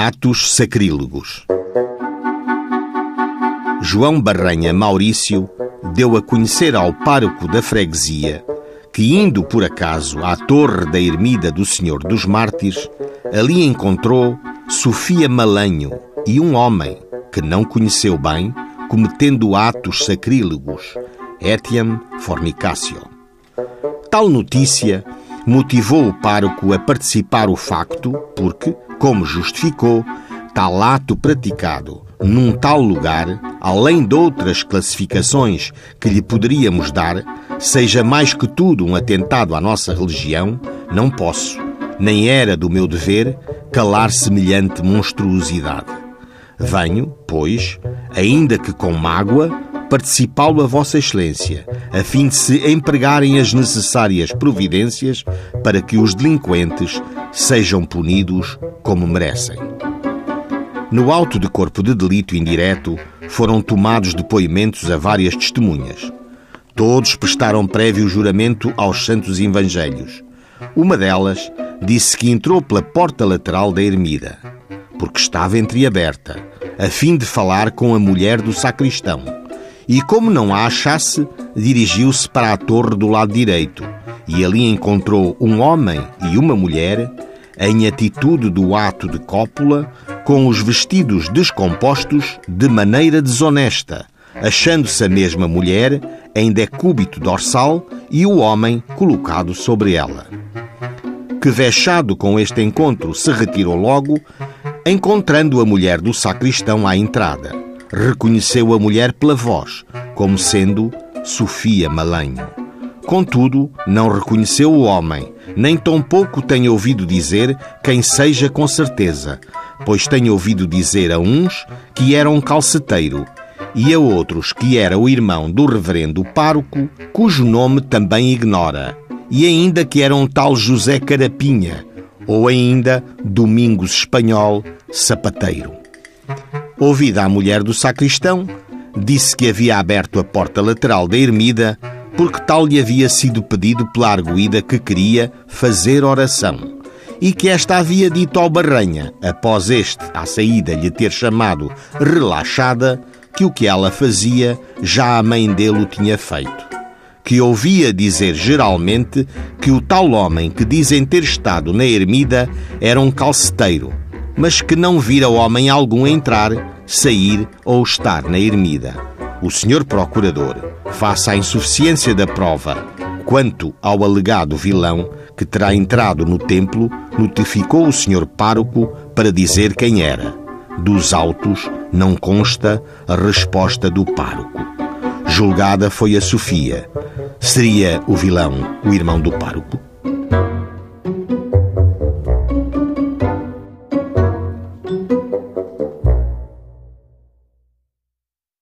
Atos sacrílegos. João Barranha Maurício deu a conhecer ao pároco da freguesia que, indo por acaso à torre da ermida do Senhor dos Mártires, ali encontrou Sofia Malanho e um homem que não conheceu bem, cometendo atos sacrílegos, etiam fornicatio. Tal notícia motivou o pároco a participar o facto, porque, como justificou, tal ato praticado num tal lugar, além de outras classificações que lhe poderíamos dar, seja mais que tudo um atentado à nossa religião, não posso, nem era do meu dever, calar semelhante monstruosidade. Venho, pois, ainda que com mágoa, participá-lo a Vossa Excelência, a fim de se empregarem as necessárias providências para que os delinquentes sejam punidos como merecem. No auto de corpo de delito indireto foram tomados depoimentos a várias testemunhas. Todos prestaram prévio juramento aos santos evangelhos. Uma delas disse que entrou pela porta lateral da ermida, porque estava entreaberta, a fim de falar com a mulher do sacristão e, como não a achasse, dirigiu-se para a torre do lado direito e ali encontrou um homem e uma mulher em atitude do ato de cópula, com os vestidos descompostos de maneira desonesta, achando-se a mesma mulher em decúbito dorsal e o homem colocado sobre ela. Que vexado com este encontro se retirou logo, encontrando a mulher do sacristão à entrada reconheceu a mulher pela voz, como sendo Sofia Malanho. Contudo, não reconheceu o homem, nem tampouco tem ouvido dizer quem seja com certeza, pois tem ouvido dizer a uns que era um calceteiro e a outros que era o irmão do reverendo pároco, cujo nome também ignora, e ainda que era um tal José Carapinha, ou ainda Domingos Espanhol, sapateiro. Ouvida a mulher do sacristão, disse que havia aberto a porta lateral da ermida porque tal lhe havia sido pedido pela arguída que queria fazer oração e que esta havia dito ao Barranha, após este, à saída, lhe ter chamado relaxada, que o que ela fazia já a mãe dele o tinha feito. Que ouvia dizer geralmente que o tal homem que dizem ter estado na ermida era um calceteiro mas que não vira homem algum entrar, sair ou estar na ermida. O senhor procurador, face à insuficiência da prova quanto ao alegado vilão que terá entrado no templo, notificou o senhor pároco para dizer quem era. Dos autos não consta a resposta do pároco. Julgada foi a Sofia. Seria o vilão o irmão do pároco?